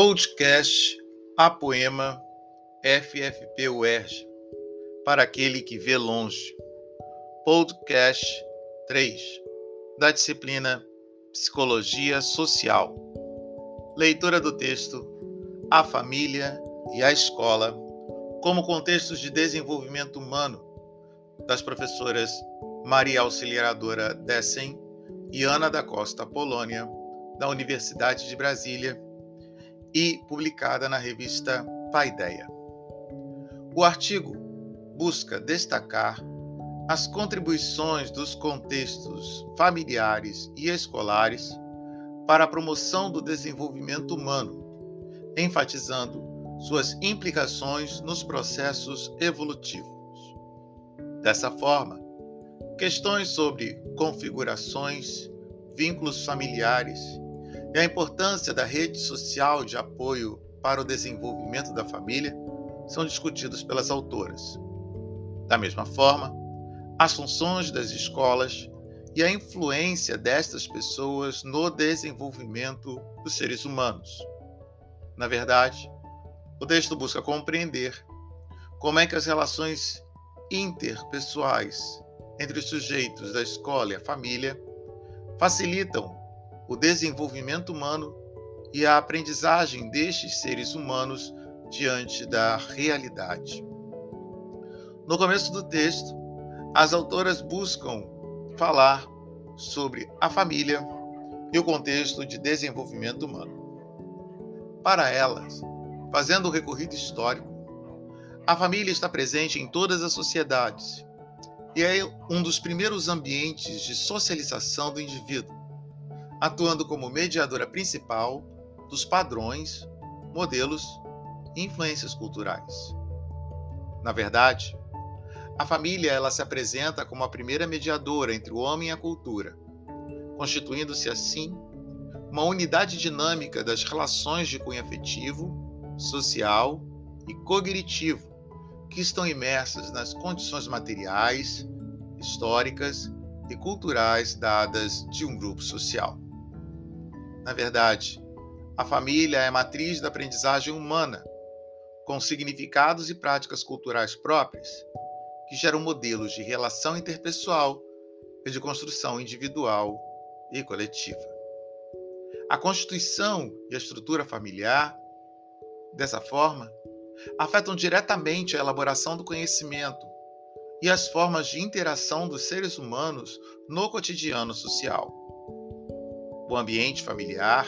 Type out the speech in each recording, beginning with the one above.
Podcast A Poema FFP UERJ para aquele que vê longe. Podcast 3 da disciplina Psicologia Social. Leitura do texto A Família e a Escola como contextos de desenvolvimento humano das professoras Maria Auxiliadora Dessen e Ana da Costa Polônia, da Universidade de Brasília, e publicada na revista Paideia. O artigo busca destacar as contribuições dos contextos familiares e escolares para a promoção do desenvolvimento humano, enfatizando suas implicações nos processos evolutivos. Dessa forma, questões sobre configurações, vínculos familiares e a importância da rede social de apoio para o desenvolvimento da família são discutidos pelas autoras. Da mesma forma, as funções das escolas e a influência destas pessoas no desenvolvimento dos seres humanos. Na verdade, o texto busca compreender como é que as relações interpessoais entre os sujeitos da escola e a família facilitam o desenvolvimento humano e a aprendizagem destes seres humanos diante da realidade. No começo do texto, as autoras buscam falar sobre a família e o contexto de desenvolvimento humano. Para elas, fazendo o recorrido histórico, a família está presente em todas as sociedades e é um dos primeiros ambientes de socialização do indivíduo, atuando como mediadora principal dos padrões, modelos e influências culturais. Na verdade, a família ela se apresenta como a primeira mediadora entre o homem e a cultura, constituindo-se assim uma unidade dinâmica das relações de cunho afetivo, social e cognitivo que estão imersas nas condições materiais, históricas e culturais dadas de um grupo social. Na verdade, a família é matriz da aprendizagem humana, com significados e práticas culturais próprias, que geram modelos de relação interpessoal e de construção individual e coletiva. A constituição e a estrutura familiar, dessa forma, afetam diretamente a elaboração do conhecimento e as formas de interação dos seres humanos no cotidiano social o ambiente familiar,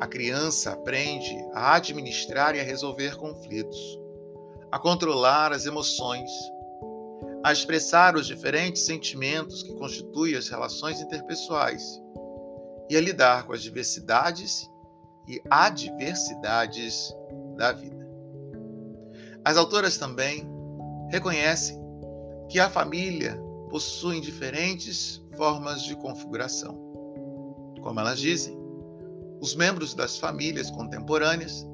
a criança aprende a administrar e a resolver conflitos, a controlar as emoções, a expressar os diferentes sentimentos que constituem as relações interpessoais e a lidar com as diversidades e adversidades da vida. As autoras também reconhecem que a família possui diferentes formas de configuração como elas dizem. Os membros das famílias contemporâneas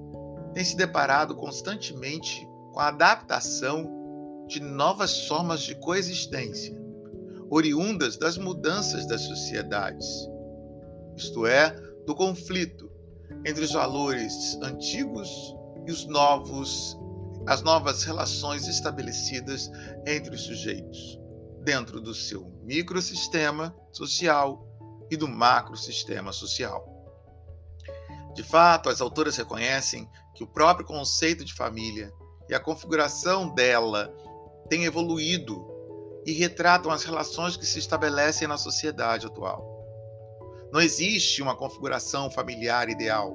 têm se deparado constantemente com a adaptação de novas formas de coexistência, oriundas das mudanças das sociedades, isto é, do conflito entre os valores antigos e os novos, as novas relações estabelecidas entre os sujeitos, dentro do seu microsistema social e do macrosistema social. De fato, as autoras reconhecem que o próprio conceito de família e a configuração dela têm evoluído e retratam as relações que se estabelecem na sociedade atual. Não existe uma configuração familiar ideal,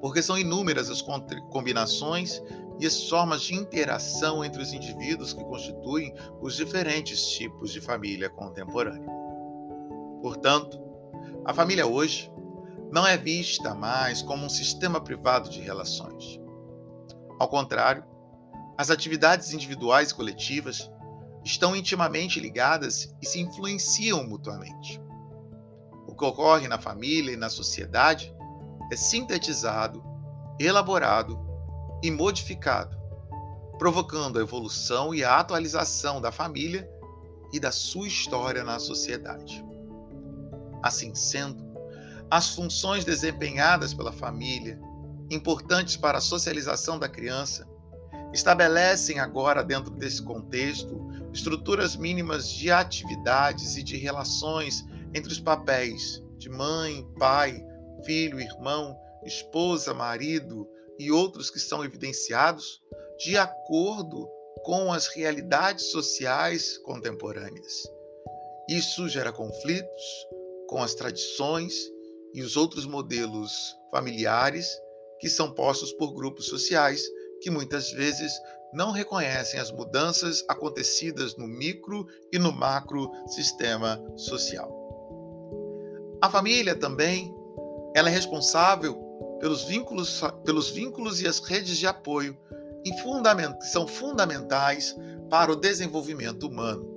porque são inúmeras as combinações e as formas de interação entre os indivíduos que constituem os diferentes tipos de família contemporânea. Portanto, a família hoje não é vista mais como um sistema privado de relações. Ao contrário, as atividades individuais e coletivas estão intimamente ligadas e se influenciam mutuamente. O que ocorre na família e na sociedade é sintetizado, elaborado e modificado, provocando a evolução e a atualização da família e da sua história na sociedade. Assim sendo, as funções desempenhadas pela família importantes para a socialização da criança, estabelecem agora, dentro desse contexto, estruturas mínimas de atividades e de relações entre os papéis de mãe, pai, filho, irmão, esposa, marido e outros que são evidenciados de acordo com as realidades sociais contemporâneas. Isso gera conflitos com as tradições e os outros modelos familiares que são postos por grupos sociais que muitas vezes não reconhecem as mudanças acontecidas no micro e no macro sistema social. A família também ela é responsável pelos vínculos, pelos vínculos e as redes de apoio que são fundamentais para o desenvolvimento humano.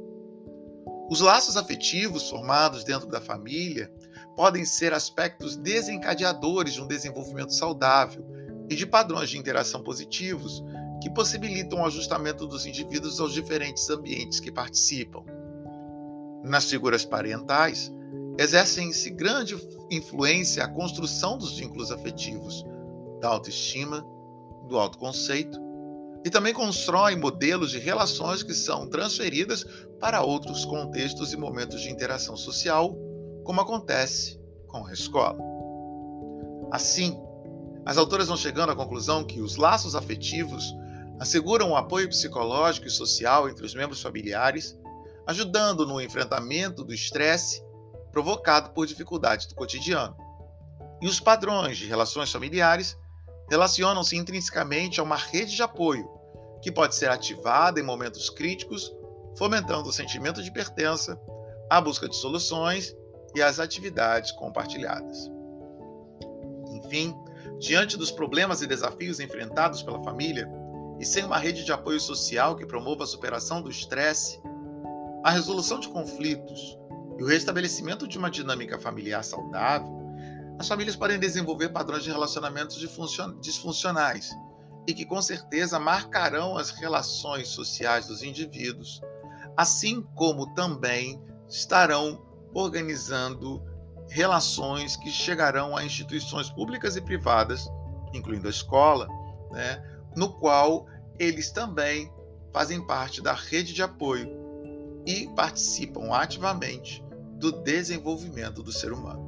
Os laços afetivos formados dentro da família podem ser aspectos desencadeadores de um desenvolvimento saudável e de padrões de interação positivos que possibilitam o ajustamento dos indivíduos aos diferentes ambientes que participam. Nas figuras parentais, exercem-se grande influência a construção dos vínculos afetivos, da autoestima, do autoconceito e também constrói modelos de relações que são transferidas para outros contextos e momentos de interação social, como acontece com a escola. Assim, as autoras vão chegando à conclusão que os laços afetivos asseguram o apoio psicológico e social entre os membros familiares, ajudando no enfrentamento do estresse provocado por dificuldades do cotidiano. E os padrões de relações familiares relacionam-se intrinsecamente a uma rede de apoio que pode ser ativada em momentos críticos, fomentando o sentimento de pertença, a busca de soluções e as atividades compartilhadas. Enfim, diante dos problemas e desafios enfrentados pela família, e sem uma rede de apoio social que promova a superação do estresse, a resolução de conflitos e o restabelecimento de uma dinâmica familiar saudável, as famílias podem desenvolver padrões de relacionamentos disfuncionais e que com certeza marcarão as relações sociais dos indivíduos, assim como também estarão organizando relações que chegarão a instituições públicas e privadas, incluindo a escola, né, no qual eles também fazem parte da rede de apoio e participam ativamente do desenvolvimento do ser humano.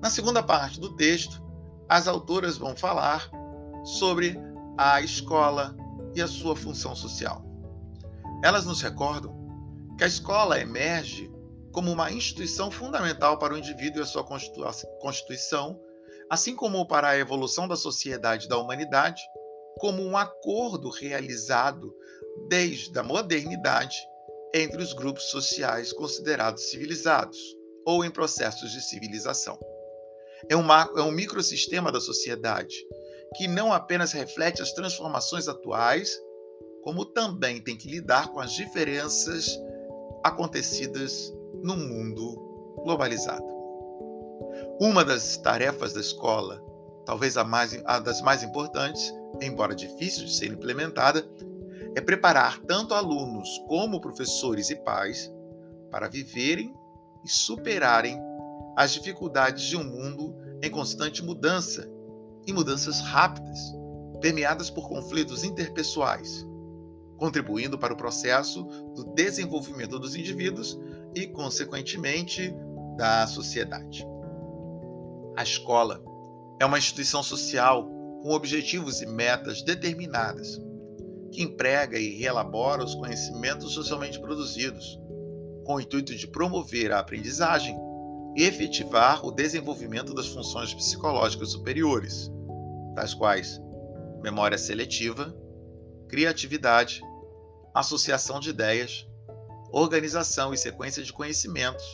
Na segunda parte do texto, as autoras vão falar sobre a escola e a sua função social. Elas nos recordam que a escola emerge como uma instituição fundamental para o indivíduo e a sua constituição, assim como para a evolução da sociedade e da humanidade, como um acordo realizado desde a modernidade entre os grupos sociais considerados civilizados ou em processos de civilização. É, uma, é um microsistema da sociedade que não apenas reflete as transformações atuais, como também tem que lidar com as diferenças acontecidas no mundo globalizado. Uma das tarefas da escola, talvez a, mais, a das mais importantes, embora difícil de ser implementada, é preparar tanto alunos como professores e pais para viverem e superarem as dificuldades de um mundo em constante mudança e mudanças rápidas, permeadas por conflitos interpessoais, contribuindo para o processo do desenvolvimento dos indivíduos e, consequentemente, da sociedade. A escola é uma instituição social com objetivos e metas determinadas, que emprega e reelabora os conhecimentos socialmente produzidos, com o intuito de promover a aprendizagem e efetivar o desenvolvimento das funções psicológicas superiores, tais quais memória seletiva, criatividade, associação de ideias, organização e sequência de conhecimentos,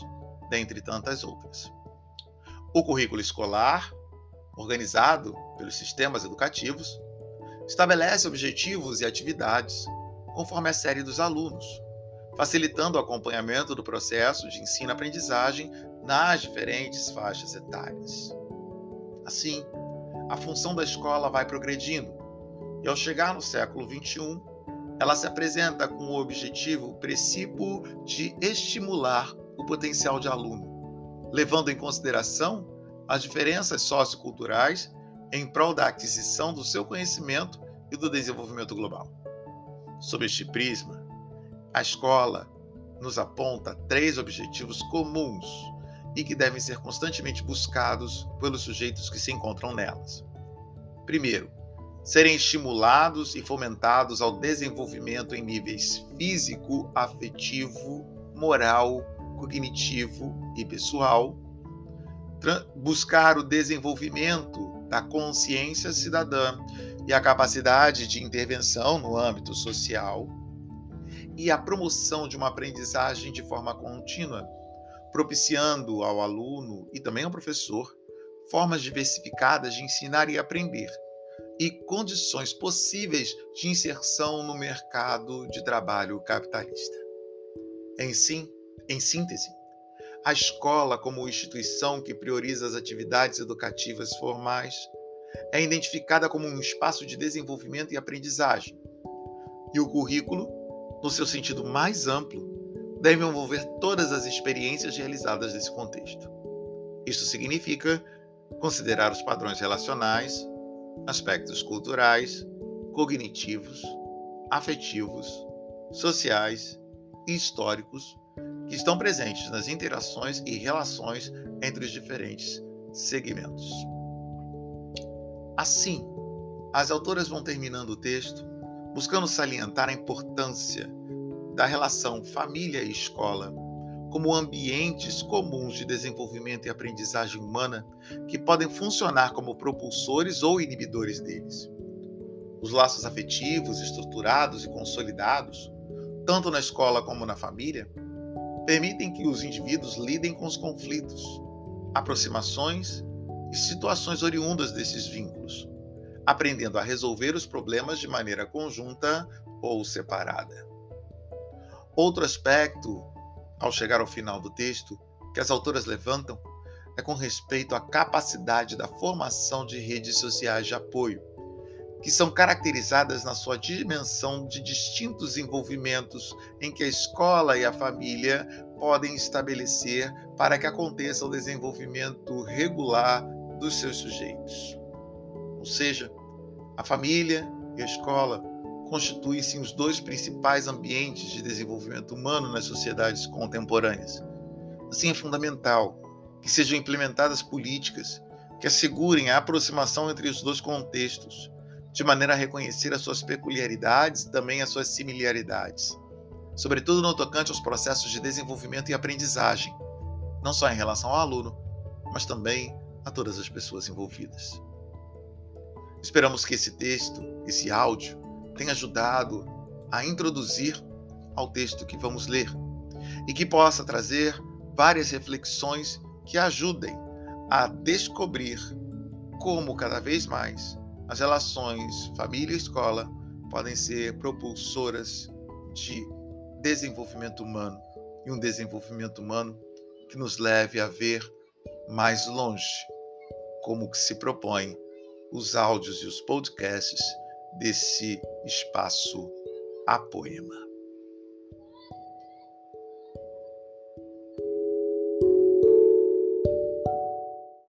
dentre tantas outras. O currículo escolar, organizado pelos sistemas educativos, estabelece objetivos e atividades conforme a série dos alunos, facilitando o acompanhamento do processo de ensino-aprendizagem nas diferentes faixas etárias. Assim, a função da escola vai progredindo. E ao chegar no século XXI, ela se apresenta com o objetivo precípuo de estimular o potencial de aluno, levando em consideração as diferenças socioculturais em prol da aquisição do seu conhecimento e do desenvolvimento global. Sob este prisma, a escola nos aponta três objetivos comuns e que devem ser constantemente buscados pelos sujeitos que se encontram nelas. Primeiro, serem estimulados e fomentados ao desenvolvimento em níveis físico, afetivo, moral, cognitivo e pessoal, buscar o desenvolvimento da consciência cidadã e a capacidade de intervenção no âmbito social, e a promoção de uma aprendizagem de forma contínua, propiciando ao aluno e também ao professor formas diversificadas de ensinar e aprender e condições possíveis de inserção no mercado de trabalho capitalista. Em, sim, em síntese, a escola, como instituição que prioriza as atividades educativas formais, é identificada como um espaço de desenvolvimento e aprendizagem. E o currículo, no seu sentido mais amplo, deve envolver todas as experiências realizadas nesse contexto. Isso significa considerar os padrões relacionais, aspectos culturais, cognitivos, afetivos, sociais e históricos que estão presentes nas interações e relações entre os diferentes segmentos. Assim, as autoras vão terminando o texto buscando salientar a importância da relação família e escola como ambientes comuns de desenvolvimento e aprendizagem humana que podem funcionar como propulsores ou inibidores deles. Os laços afetivos estruturados e consolidados, tanto na escola como na família, permitem que os indivíduos lidem com os conflitos, aproximações e situações oriundas desses vínculos, aprendendo a resolver os problemas de maneira conjunta ou separada. Outro aspecto, ao chegar ao final do texto, que as autoras levantam é com respeito à capacidade da formação de redes sociais de apoio que são caracterizadas na sua dimensão de distintos envolvimentos em que a escola e a família podem estabelecer para que aconteça o desenvolvimento regular dos seus sujeitos. Ou seja, a família e a escola constituem-se os dois principais ambientes de desenvolvimento humano nas sociedades contemporâneas. Assim, é fundamental que sejam implementadas políticas que assegurem a aproximação entre os dois contextos de maneira a reconhecer as suas peculiaridades e também as suas similaridades, sobretudo no tocante aos processos de desenvolvimento e aprendizagem, não só em relação ao aluno, mas também a todas as pessoas envolvidas. Esperamos que esse texto, esse áudio, tenha ajudado a introduzir ao texto que vamos ler e que possa trazer várias reflexões que ajudem a descobrir como cada vez mais as relações família e escola podem ser propulsoras de desenvolvimento humano e um desenvolvimento humano que nos leve a ver mais longe, como que se propõe os áudios e os podcasts desse espaço a poema.